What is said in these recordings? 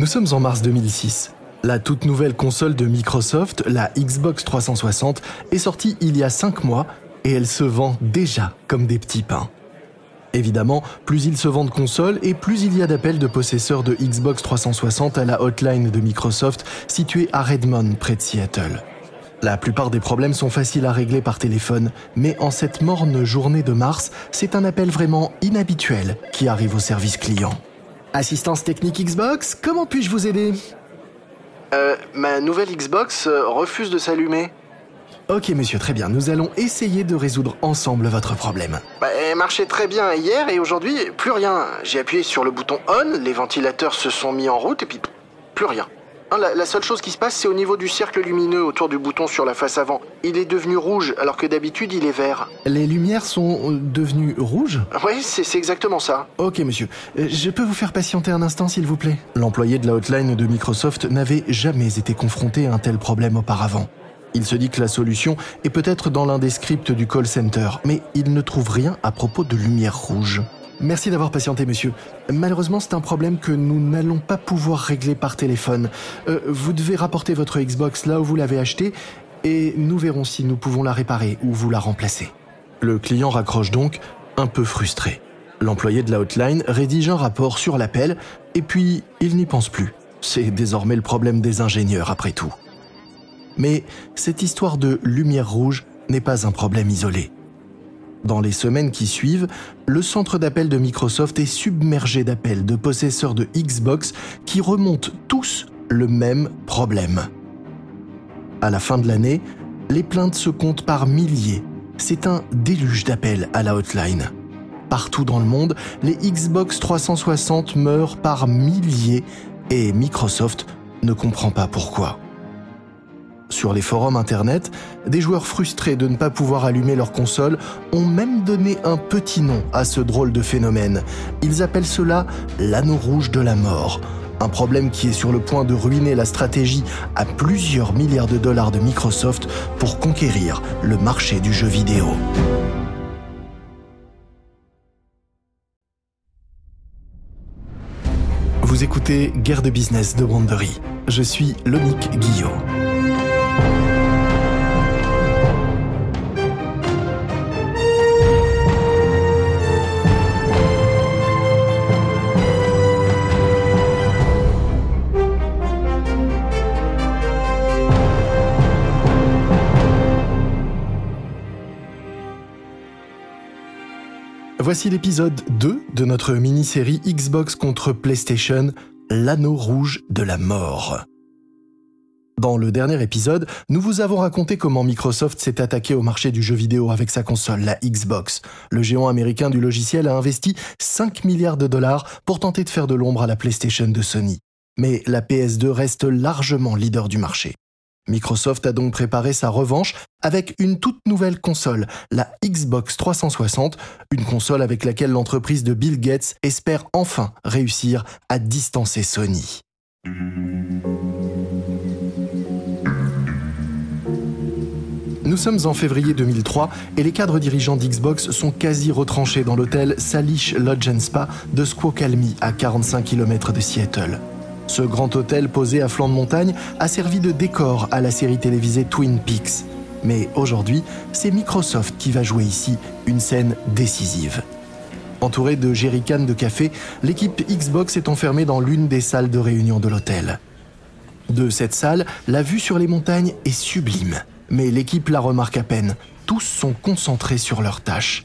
Nous sommes en mars 2006. La toute nouvelle console de Microsoft, la Xbox 360, est sortie il y a 5 mois et elle se vend déjà comme des petits pains. Évidemment, plus il se vend de consoles et plus il y a d'appels de possesseurs de Xbox 360 à la hotline de Microsoft située à Redmond près de Seattle. La plupart des problèmes sont faciles à régler par téléphone, mais en cette morne journée de mars, c'est un appel vraiment inhabituel qui arrive au service client. Assistance technique Xbox, comment puis-je vous aider? Euh, ma nouvelle Xbox euh, refuse de s'allumer. Ok monsieur, très bien, nous allons essayer de résoudre ensemble votre problème. Bah, elle marchait très bien hier et aujourd'hui, plus rien. J'ai appuyé sur le bouton on, les ventilateurs se sont mis en route et puis plus rien. Hein, La, la seule chose qui se passe, c'est au niveau du cercle lumineux autour du bouton sur la face avant. Il est devenu rouge alors que d'habitude il est vert. Les lumières sont euh, devenues rouges? Oui, c'est c'est exactement ça. Ok monsieur, Euh, je peux vous faire patienter un instant s'il vous plaît? L'employé de la hotline de Microsoft n'avait jamais été confronté à un tel problème auparavant. Il se dit que la solution est peut-être dans l'un des scripts du call center, mais il ne trouve rien à propos de lumière rouge. Merci d'avoir patienté, monsieur. Malheureusement, c'est un problème que nous n'allons pas pouvoir régler par téléphone. Euh, vous devez rapporter votre Xbox là où vous l'avez acheté, et nous verrons si nous pouvons la réparer ou vous la remplacer. Le client raccroche donc, un peu frustré. L'employé de la hotline rédige un rapport sur l'appel, et puis il n'y pense plus. C'est désormais le problème des ingénieurs après tout. Mais cette histoire de lumière rouge n'est pas un problème isolé. Dans les semaines qui suivent, le centre d'appel de Microsoft est submergé d'appels de possesseurs de Xbox qui remontent tous le même problème. À la fin de l'année, les plaintes se comptent par milliers. C'est un déluge d'appels à la hotline. Partout dans le monde, les Xbox 360 meurent par milliers et Microsoft ne comprend pas pourquoi. Sur les forums internet, des joueurs frustrés de ne pas pouvoir allumer leur console ont même donné un petit nom à ce drôle de phénomène. Ils appellent cela l'anneau rouge de la mort. Un problème qui est sur le point de ruiner la stratégie à plusieurs milliards de dollars de Microsoft pour conquérir le marché du jeu vidéo. Vous écoutez Guerre de business de Wandery. Je suis Lonique Guillot. Voici l'épisode 2 de notre mini-série Xbox contre PlayStation, l'anneau rouge de la mort. Dans le dernier épisode, nous vous avons raconté comment Microsoft s'est attaqué au marché du jeu vidéo avec sa console, la Xbox. Le géant américain du logiciel a investi 5 milliards de dollars pour tenter de faire de l'ombre à la PlayStation de Sony. Mais la PS2 reste largement leader du marché. Microsoft a donc préparé sa revanche avec une toute nouvelle console, la Xbox 360, une console avec laquelle l'entreprise de Bill Gates espère enfin réussir à distancer Sony. Nous sommes en février 2003 et les cadres dirigeants d'Xbox sont quasi retranchés dans l'hôtel Salish Lodge Spa de Squawkalmie à 45 km de Seattle. Ce grand hôtel posé à flanc de montagne a servi de décor à la série télévisée Twin Peaks. Mais aujourd'hui, c'est Microsoft qui va jouer ici une scène décisive. Entourée de jerrycans de café, l'équipe Xbox est enfermée dans l'une des salles de réunion de l'hôtel. De cette salle, la vue sur les montagnes est sublime. Mais l'équipe la remarque à peine. Tous sont concentrés sur leurs tâches.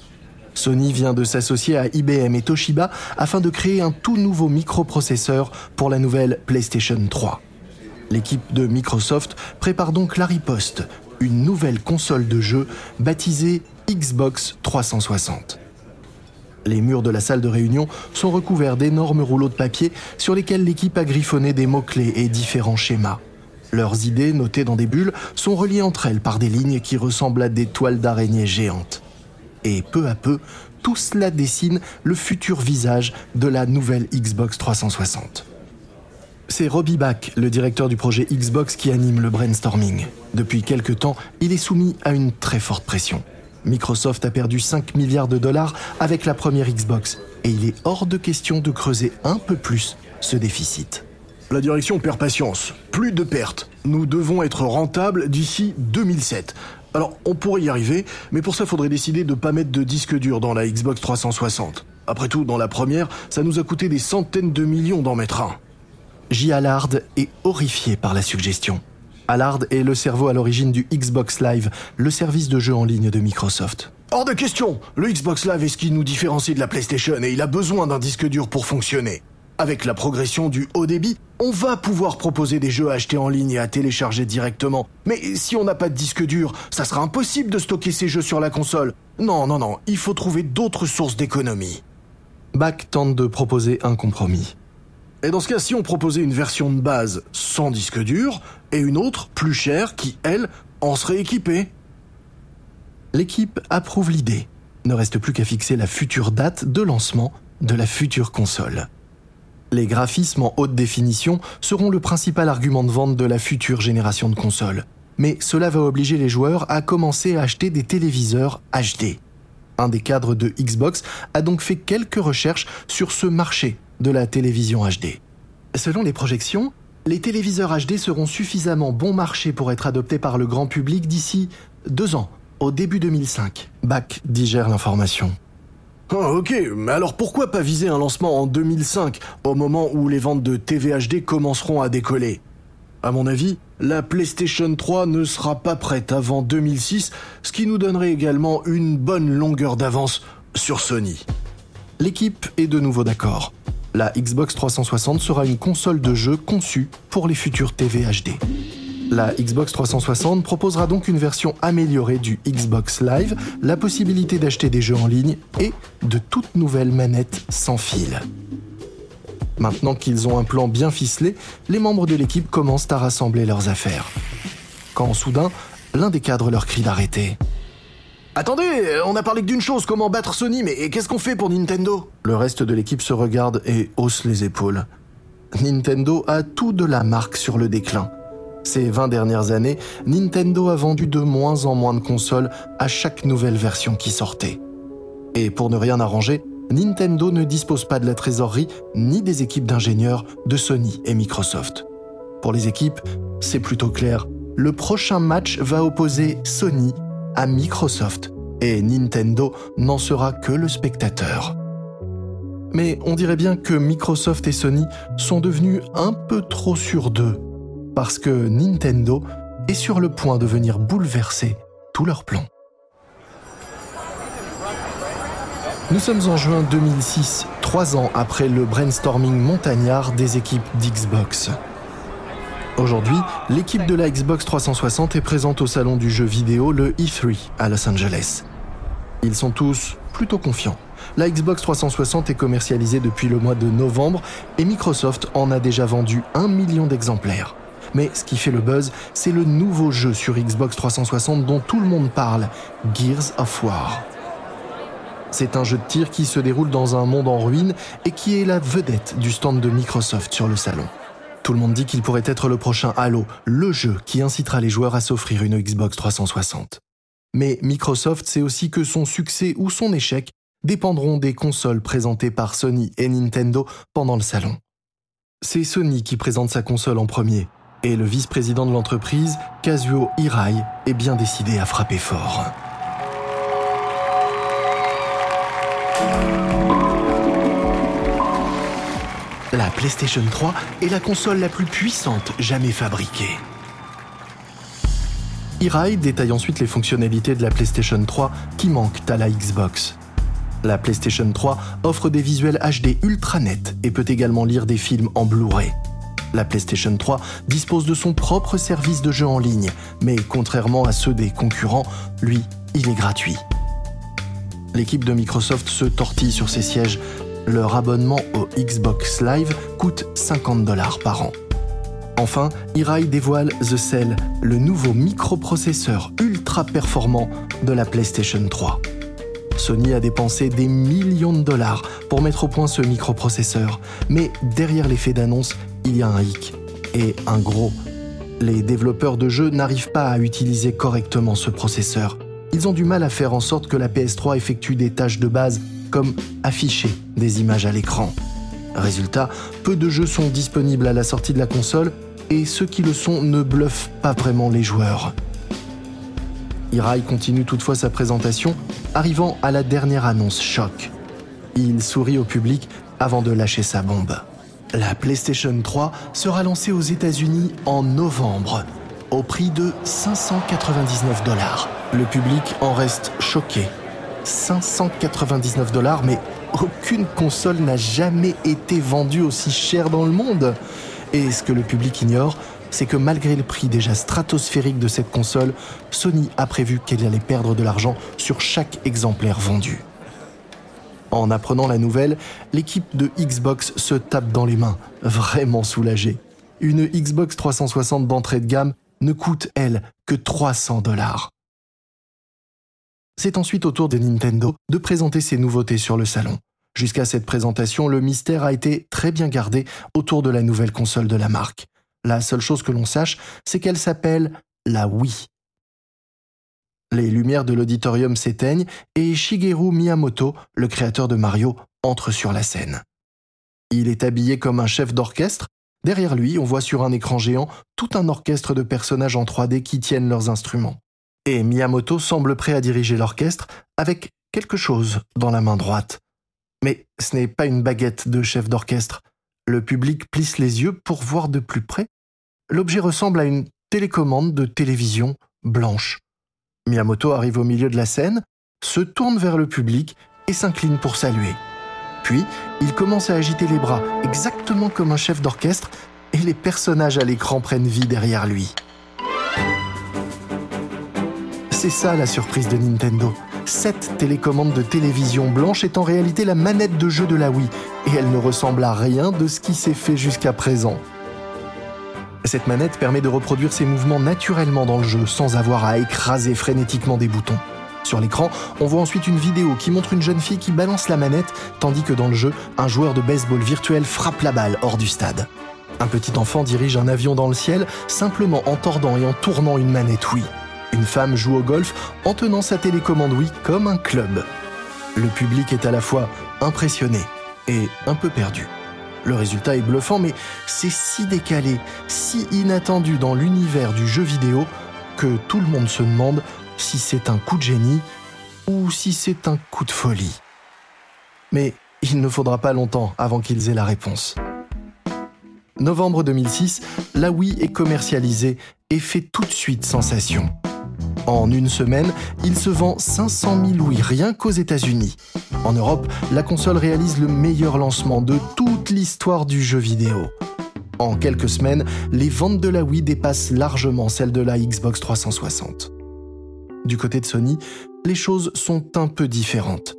Sony vient de s'associer à IBM et Toshiba afin de créer un tout nouveau microprocesseur pour la nouvelle PlayStation 3. L'équipe de Microsoft prépare donc la riposte, une nouvelle console de jeu baptisée Xbox 360. Les murs de la salle de réunion sont recouverts d'énormes rouleaux de papier sur lesquels l'équipe a griffonné des mots-clés et différents schémas. Leurs idées, notées dans des bulles, sont reliées entre elles par des lignes qui ressemblent à des toiles d'araignée géantes. Et peu à peu, tout cela dessine le futur visage de la nouvelle Xbox 360. C'est Robbie Bach, le directeur du projet Xbox, qui anime le brainstorming. Depuis quelque temps, il est soumis à une très forte pression. Microsoft a perdu 5 milliards de dollars avec la première Xbox, et il est hors de question de creuser un peu plus ce déficit. La direction perd patience. Plus de pertes. Nous devons être rentables d'ici 2007. Alors, on pourrait y arriver, mais pour ça, faudrait décider de pas mettre de disque dur dans la Xbox 360. Après tout, dans la première, ça nous a coûté des centaines de millions d'en mettre un. J. Allard est horrifié par la suggestion. Allard est le cerveau à l'origine du Xbox Live, le service de jeu en ligne de Microsoft. Hors de question Le Xbox Live est ce qui nous différencie de la PlayStation et il a besoin d'un disque dur pour fonctionner. Avec la progression du haut débit, on va pouvoir proposer des jeux à acheter en ligne et à télécharger directement. Mais si on n'a pas de disque dur, ça sera impossible de stocker ces jeux sur la console. Non, non, non, il faut trouver d'autres sources d'économie. Bach tente de proposer un compromis. Et dans ce cas, si on proposait une version de base sans disque dur et une autre plus chère qui, elle, en serait équipée L'équipe approuve l'idée. Ne reste plus qu'à fixer la future date de lancement de la future console. Les graphismes en haute définition seront le principal argument de vente de la future génération de consoles. Mais cela va obliger les joueurs à commencer à acheter des téléviseurs HD. Un des cadres de Xbox a donc fait quelques recherches sur ce marché de la télévision HD. Selon les projections, les téléviseurs HD seront suffisamment bon marché pour être adoptés par le grand public d'ici deux ans, au début 2005. Bach digère l'information. Ah, ok, mais alors pourquoi pas viser un lancement en 2005, au moment où les ventes de TVHD commenceront à décoller? À mon avis, la PlayStation 3 ne sera pas prête avant 2006, ce qui nous donnerait également une bonne longueur d'avance sur Sony. L'équipe est de nouveau d'accord. La Xbox 360 sera une console de jeu conçue pour les futurs TV HD. La Xbox 360 proposera donc une version améliorée du Xbox Live, la possibilité d'acheter des jeux en ligne et de toutes nouvelles manettes sans fil. Maintenant qu'ils ont un plan bien ficelé, les membres de l'équipe commencent à rassembler leurs affaires. Quand soudain, l'un des cadres leur crie d'arrêter. Attendez, on a parlé que d'une chose, comment battre Sony, mais qu'est-ce qu'on fait pour Nintendo? Le reste de l'équipe se regarde et hausse les épaules. Nintendo a tout de la marque sur le déclin. Ces 20 dernières années, Nintendo a vendu de moins en moins de consoles à chaque nouvelle version qui sortait. Et pour ne rien arranger, Nintendo ne dispose pas de la trésorerie ni des équipes d'ingénieurs de Sony et Microsoft. Pour les équipes, c'est plutôt clair. Le prochain match va opposer Sony à Microsoft et Nintendo n'en sera que le spectateur. Mais on dirait bien que Microsoft et Sony sont devenus un peu trop sûrs d'eux parce que Nintendo est sur le point de venir bouleverser tous leurs plans. Nous sommes en juin 2006, trois ans après le brainstorming montagnard des équipes d'Xbox. Aujourd'hui, l'équipe de la Xbox 360 est présente au salon du jeu vidéo, le E3, à Los Angeles. Ils sont tous plutôt confiants. La Xbox 360 est commercialisée depuis le mois de novembre et Microsoft en a déjà vendu un million d'exemplaires. Mais ce qui fait le buzz, c'est le nouveau jeu sur Xbox 360 dont tout le monde parle, Gears of War. C'est un jeu de tir qui se déroule dans un monde en ruine et qui est la vedette du stand de Microsoft sur le salon. Tout le monde dit qu'il pourrait être le prochain Halo, le jeu qui incitera les joueurs à s'offrir une Xbox 360. Mais Microsoft sait aussi que son succès ou son échec dépendront des consoles présentées par Sony et Nintendo pendant le salon. C'est Sony qui présente sa console en premier, et le vice-président de l'entreprise, Kazuo Hirai, est bien décidé à frapper fort. La PlayStation 3 est la console la plus puissante jamais fabriquée. Hirai détaille ensuite les fonctionnalités de la PlayStation 3 qui manquent à la Xbox. La PlayStation 3 offre des visuels HD ultra nets et peut également lire des films en Blu-ray. La PlayStation 3 dispose de son propre service de jeu en ligne, mais contrairement à ceux des concurrents, lui, il est gratuit. L'équipe de Microsoft se tortille sur ses sièges. Leur abonnement au Xbox Live coûte 50 dollars par an. Enfin, Hirai dévoile The Cell, le nouveau microprocesseur ultra performant de la PlayStation 3. Sony a dépensé des millions de dollars pour mettre au point ce microprocesseur, mais derrière l'effet d'annonce, il y a un hic, et un gros. Les développeurs de jeux n'arrivent pas à utiliser correctement ce processeur. Ils ont du mal à faire en sorte que la PS3 effectue des tâches de base, comme afficher des images à l'écran. Résultat, peu de jeux sont disponibles à la sortie de la console et ceux qui le sont ne bluffent pas vraiment les joueurs. Irai continue toutefois sa présentation, arrivant à la dernière annonce choc. Il sourit au public avant de lâcher sa bombe. La PlayStation 3 sera lancée aux États-Unis en novembre, au prix de 599 dollars. Le public en reste choqué. 599 dollars, mais aucune console n'a jamais été vendue aussi cher dans le monde. Et ce que le public ignore, c'est que malgré le prix déjà stratosphérique de cette console, Sony a prévu qu'elle allait perdre de l'argent sur chaque exemplaire vendu. En apprenant la nouvelle, l'équipe de Xbox se tape dans les mains, vraiment soulagée. Une Xbox 360 d'entrée de gamme ne coûte, elle, que 300 dollars. C'est ensuite au tour de Nintendo de présenter ses nouveautés sur le salon. Jusqu'à cette présentation, le mystère a été très bien gardé autour de la nouvelle console de la marque. La seule chose que l'on sache, c'est qu'elle s'appelle la Wii. Les lumières de l'auditorium s'éteignent et Shigeru Miyamoto, le créateur de Mario, entre sur la scène. Il est habillé comme un chef d'orchestre. Derrière lui, on voit sur un écran géant tout un orchestre de personnages en 3D qui tiennent leurs instruments. Et Miyamoto semble prêt à diriger l'orchestre avec quelque chose dans la main droite. Mais ce n'est pas une baguette de chef d'orchestre. Le public plisse les yeux pour voir de plus près. L'objet ressemble à une télécommande de télévision blanche. Miyamoto arrive au milieu de la scène, se tourne vers le public et s'incline pour saluer. Puis, il commence à agiter les bras, exactement comme un chef d'orchestre, et les personnages à l'écran prennent vie derrière lui. C'est ça la surprise de Nintendo. Cette télécommande de télévision blanche est en réalité la manette de jeu de la Wii, et elle ne ressemble à rien de ce qui s'est fait jusqu'à présent. Cette manette permet de reproduire ses mouvements naturellement dans le jeu sans avoir à écraser frénétiquement des boutons. Sur l'écran, on voit ensuite une vidéo qui montre une jeune fille qui balance la manette, tandis que dans le jeu, un joueur de baseball virtuel frappe la balle hors du stade. Un petit enfant dirige un avion dans le ciel simplement en tordant et en tournant une manette Wii. Une femme joue au golf en tenant sa télécommande Wii comme un club. Le public est à la fois impressionné et un peu perdu. Le résultat est bluffant, mais c'est si décalé, si inattendu dans l'univers du jeu vidéo que tout le monde se demande si c'est un coup de génie ou si c'est un coup de folie. Mais il ne faudra pas longtemps avant qu'ils aient la réponse. Novembre 2006, la Wii est commercialisée et fait tout de suite sensation. En une semaine, il se vend 500 000 Wii rien qu'aux États-Unis. En Europe, la console réalise le meilleur lancement de toute l'histoire du jeu vidéo. En quelques semaines, les ventes de la Wii dépassent largement celles de la Xbox 360. Du côté de Sony, les choses sont un peu différentes.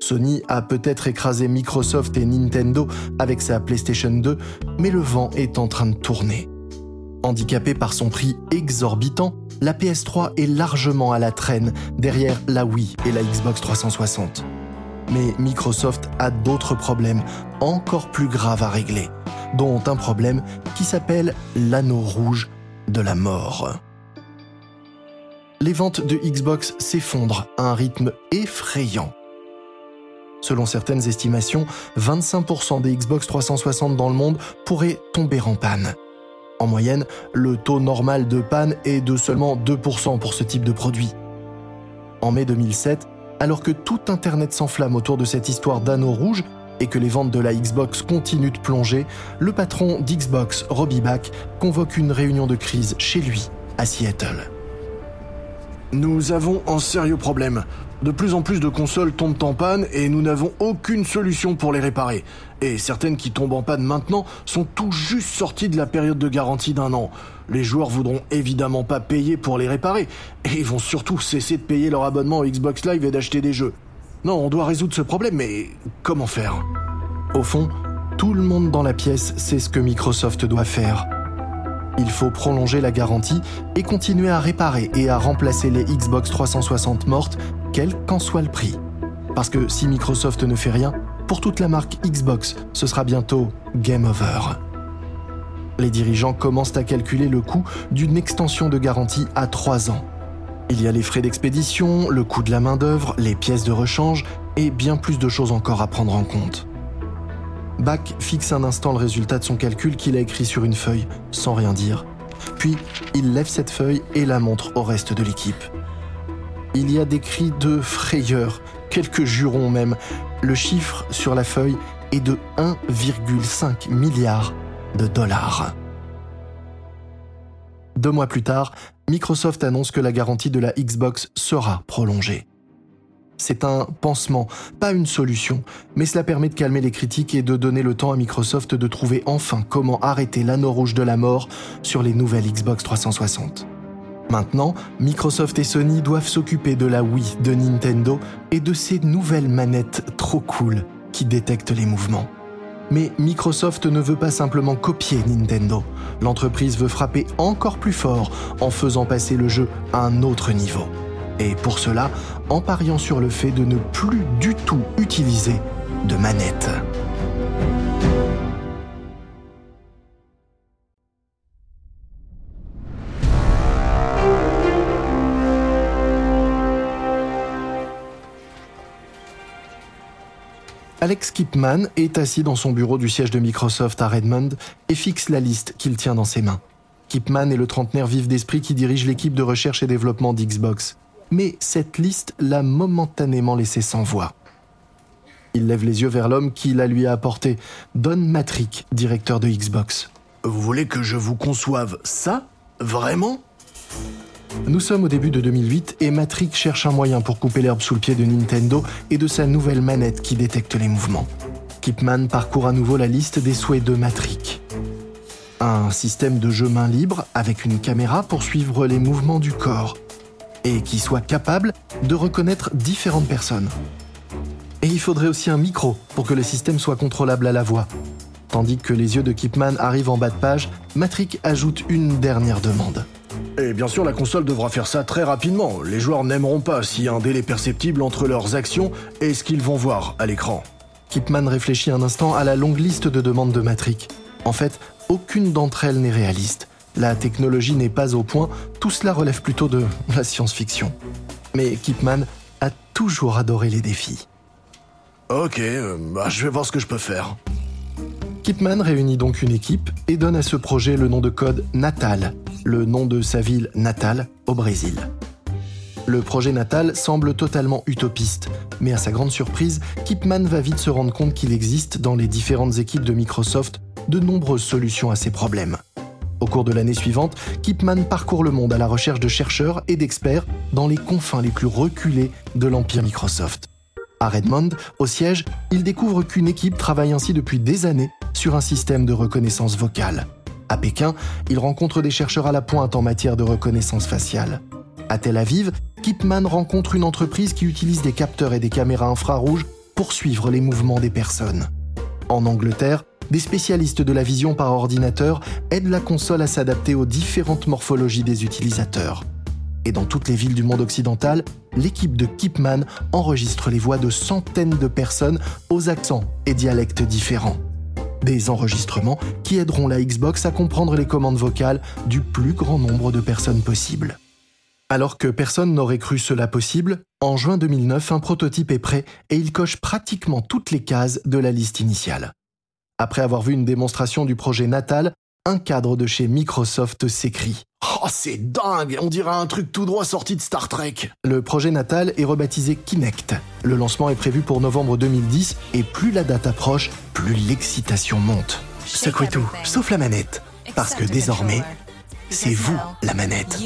Sony a peut-être écrasé Microsoft et Nintendo avec sa PlayStation 2, mais le vent est en train de tourner. Handicapée par son prix exorbitant, la PS3 est largement à la traîne derrière la Wii et la Xbox 360. Mais Microsoft a d'autres problèmes encore plus graves à régler, dont un problème qui s'appelle l'anneau rouge de la mort. Les ventes de Xbox s'effondrent à un rythme effrayant. Selon certaines estimations, 25% des Xbox 360 dans le monde pourraient tomber en panne. En moyenne, le taux normal de panne est de seulement 2% pour ce type de produit. En mai 2007, alors que tout Internet s'enflamme autour de cette histoire d'anneau rouge et que les ventes de la Xbox continuent de plonger, le patron d'Xbox, Robbie Back, convoque une réunion de crise chez lui, à Seattle. Nous avons un sérieux problème. De plus en plus de consoles tombent en panne et nous n'avons aucune solution pour les réparer. Et certaines qui tombent en panne maintenant sont tout juste sorties de la période de garantie d'un an. Les joueurs voudront évidemment pas payer pour les réparer. Et ils vont surtout cesser de payer leur abonnement au Xbox Live et d'acheter des jeux. Non, on doit résoudre ce problème, mais comment faire? Au fond, tout le monde dans la pièce sait ce que Microsoft doit faire. Il faut prolonger la garantie et continuer à réparer et à remplacer les Xbox 360 mortes, quel qu'en soit le prix. Parce que si Microsoft ne fait rien, pour toute la marque Xbox, ce sera bientôt game over. Les dirigeants commencent à calculer le coût d'une extension de garantie à 3 ans. Il y a les frais d'expédition, le coût de la main-d'œuvre, les pièces de rechange et bien plus de choses encore à prendre en compte. Bach fixe un instant le résultat de son calcul qu'il a écrit sur une feuille, sans rien dire. Puis, il lève cette feuille et la montre au reste de l'équipe. Il y a des cris de frayeur, quelques jurons même. Le chiffre sur la feuille est de 1,5 milliard de dollars. Deux mois plus tard, Microsoft annonce que la garantie de la Xbox sera prolongée. C'est un pansement, pas une solution, mais cela permet de calmer les critiques et de donner le temps à Microsoft de trouver enfin comment arrêter l'anneau rouge de la mort sur les nouvelles Xbox 360. Maintenant, Microsoft et Sony doivent s'occuper de la Wii de Nintendo et de ces nouvelles manettes trop cool qui détectent les mouvements. Mais Microsoft ne veut pas simplement copier Nintendo. L'entreprise veut frapper encore plus fort en faisant passer le jeu à un autre niveau. Et pour cela, en pariant sur le fait de ne plus du tout utiliser de manette. Alex Kipman est assis dans son bureau du siège de Microsoft à Redmond et fixe la liste qu'il tient dans ses mains. Kipman est le trentenaire vif d'esprit qui dirige l'équipe de recherche et développement d'Xbox mais cette liste l'a momentanément laissé sans voix. Il lève les yeux vers l'homme qui la lui a apporté, Don Matrick, directeur de Xbox. Vous voulez que je vous conçoive ça Vraiment? Nous sommes au début de 2008 et Matrick cherche un moyen pour couper l'herbe sous le pied de Nintendo et de sa nouvelle manette qui détecte les mouvements. Kipman parcourt à nouveau la liste des souhaits de Matrick. Un système de jeu main libre avec une caméra pour suivre les mouvements du corps et qui soit capable de reconnaître différentes personnes. Et il faudrait aussi un micro pour que le système soit contrôlable à la voix. Tandis que les yeux de Kipman arrivent en bas de page, Matrick ajoute une dernière demande. Et bien sûr, la console devra faire ça très rapidement. Les joueurs n'aimeront pas s'il y a un délai perceptible entre leurs actions et ce qu'ils vont voir à l'écran. Kipman réfléchit un instant à la longue liste de demandes de Matrick. En fait, aucune d'entre elles n'est réaliste. La technologie n'est pas au point, tout cela relève plutôt de la science-fiction. Mais Kipman a toujours adoré les défis. Ok, euh, bah, je vais voir ce que je peux faire. Kipman réunit donc une équipe et donne à ce projet le nom de code Natal, le nom de sa ville natale au Brésil. Le projet Natal semble totalement utopiste, mais à sa grande surprise, Kipman va vite se rendre compte qu'il existe dans les différentes équipes de Microsoft de nombreuses solutions à ces problèmes. Au cours de l'année suivante, Kipman parcourt le monde à la recherche de chercheurs et d'experts dans les confins les plus reculés de l'empire Microsoft. À Redmond, au siège, il découvre qu'une équipe travaille ainsi depuis des années sur un système de reconnaissance vocale. À Pékin, il rencontre des chercheurs à la pointe en matière de reconnaissance faciale. À Tel Aviv, Kipman rencontre une entreprise qui utilise des capteurs et des caméras infrarouges pour suivre les mouvements des personnes. En Angleterre, des spécialistes de la vision par ordinateur aident la console à s'adapter aux différentes morphologies des utilisateurs. Et dans toutes les villes du monde occidental, l'équipe de Kipman enregistre les voix de centaines de personnes aux accents et dialectes différents. Des enregistrements qui aideront la Xbox à comprendre les commandes vocales du plus grand nombre de personnes possible. Alors que personne n'aurait cru cela possible, en juin 2009, un prototype est prêt et il coche pratiquement toutes les cases de la liste initiale. Après avoir vu une démonstration du projet Natal, un cadre de chez Microsoft s'écrit. Oh, c'est dingue On dirait un truc tout droit sorti de Star Trek Le projet Natal est rebaptisé Kinect. Le lancement est prévu pour novembre 2010 et plus la date approche, plus l'excitation monte. Secouez tout, sauf la manette. Parce que désormais, c'est vous la manette.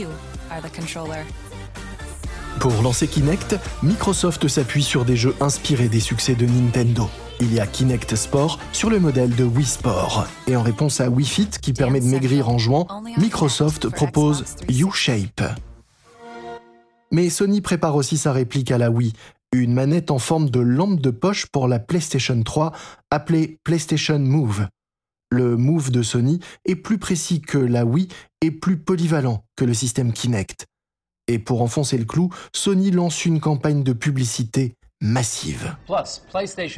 Pour lancer Kinect, Microsoft s'appuie sur des jeux inspirés des succès de Nintendo. Il y a Kinect Sport sur le modèle de Wii Sport. Et en réponse à Wii Fit qui permet de maigrir en jouant, Microsoft propose U-Shape. Mais Sony prépare aussi sa réplique à la Wii, une manette en forme de lampe de poche pour la PlayStation 3 appelée PlayStation Move. Le Move de Sony est plus précis que la Wii et plus polyvalent que le système Kinect. Et pour enfoncer le clou, Sony lance une campagne de publicité massive.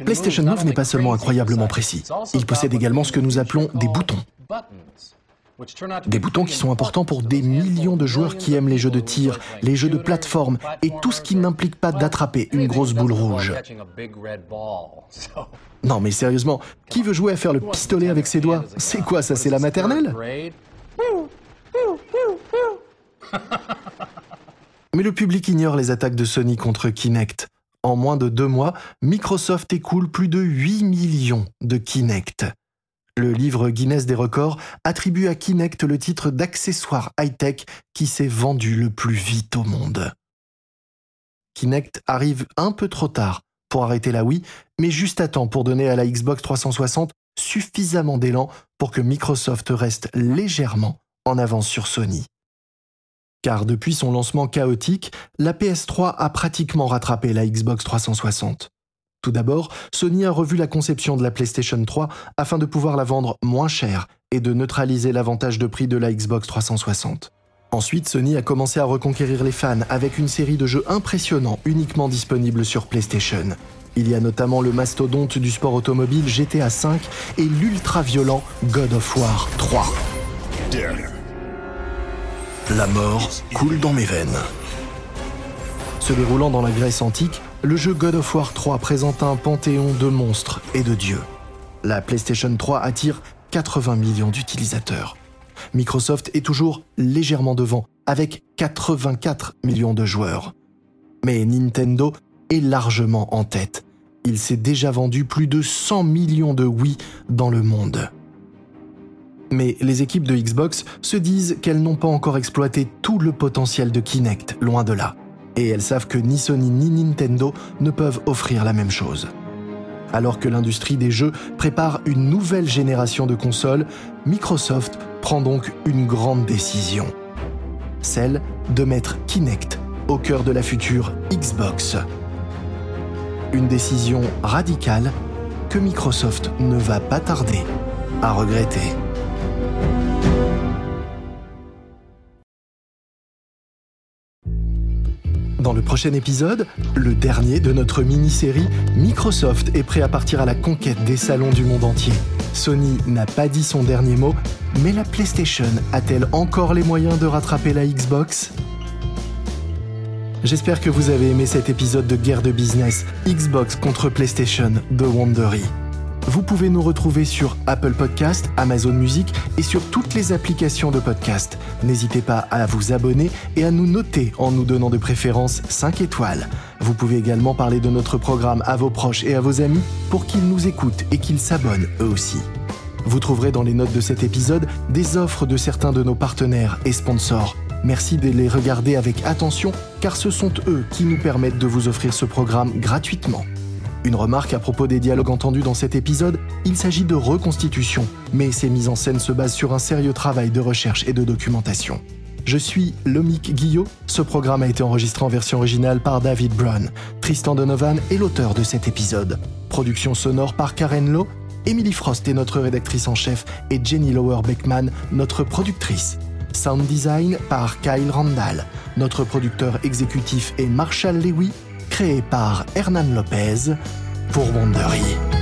PlayStation Move n'est pas seulement incroyablement précis, il possède également ce que nous appelons des boutons. Des boutons qui sont importants pour des millions de joueurs qui aiment les jeux de tir, les jeux de plateforme et tout ce qui n'implique pas d'attraper une grosse boule rouge. Non mais sérieusement, qui veut jouer à faire le pistolet avec ses doigts? C'est quoi ça, c'est la maternelle? Mais le public ignore les attaques de Sony contre Kinect. En moins de deux mois, Microsoft écoule plus de 8 millions de Kinect. Le livre Guinness des records attribue à Kinect le titre d'accessoire high-tech qui s'est vendu le plus vite au monde. Kinect arrive un peu trop tard pour arrêter la Wii, mais juste à temps pour donner à la Xbox 360 suffisamment d'élan pour que Microsoft reste légèrement en avance sur Sony. Car depuis son lancement chaotique, la PS3 a pratiquement rattrapé la Xbox 360. Tout d'abord, Sony a revu la conception de la PlayStation 3 afin de pouvoir la vendre moins cher et de neutraliser l'avantage de prix de la Xbox 360. Ensuite, Sony a commencé à reconquérir les fans avec une série de jeux impressionnants uniquement disponibles sur PlayStation. Il y a notamment le mastodonte du sport automobile GTA V et l'ultra-violent God of War 3. La mort coule dans mes veines. Se déroulant dans la Grèce antique, le jeu God of War 3 présente un panthéon de monstres et de dieux. La PlayStation 3 attire 80 millions d'utilisateurs. Microsoft est toujours légèrement devant, avec 84 millions de joueurs. Mais Nintendo est largement en tête. Il s'est déjà vendu plus de 100 millions de Wii dans le monde. Mais les équipes de Xbox se disent qu'elles n'ont pas encore exploité tout le potentiel de Kinect, loin de là et elles savent que ni Sony ni Nintendo ne peuvent offrir la même chose. Alors que l'industrie des jeux prépare une nouvelle génération de consoles, Microsoft prend donc une grande décision. Celle de mettre Kinect au cœur de la future Xbox. Une décision radicale que Microsoft ne va pas tarder à regretter. Dans le prochain épisode, le dernier de notre mini-série, Microsoft est prêt à partir à la conquête des salons du monde entier. Sony n'a pas dit son dernier mot, mais la PlayStation a-t-elle encore les moyens de rattraper la Xbox? J'espère que vous avez aimé cet épisode de guerre de business Xbox contre PlayStation de Wondery. Vous pouvez nous retrouver sur Apple Podcast, Amazon Music et sur toutes les applications de podcast. N'hésitez pas à vous abonner et à nous noter en nous donnant de préférence 5 étoiles. Vous pouvez également parler de notre programme à vos proches et à vos amis pour qu'ils nous écoutent et qu'ils s'abonnent eux aussi. Vous trouverez dans les notes de cet épisode des offres de certains de nos partenaires et sponsors. Merci de les regarder avec attention car ce sont eux qui nous permettent de vous offrir ce programme gratuitement. Une remarque à propos des dialogues entendus dans cet épisode, il s'agit de reconstitution, mais ces mises en scène se basent sur un sérieux travail de recherche et de documentation. Je suis Lomic Guillot, ce programme a été enregistré en version originale par David Brown. Tristan Donovan est l'auteur de cet épisode. Production sonore par Karen Lowe, Emily Frost est notre rédactrice en chef et Jenny Lower Beckman, notre productrice. Sound design par Kyle Randall. Notre producteur exécutif est Marshall Lewy créé par Hernan Lopez pour Wondery.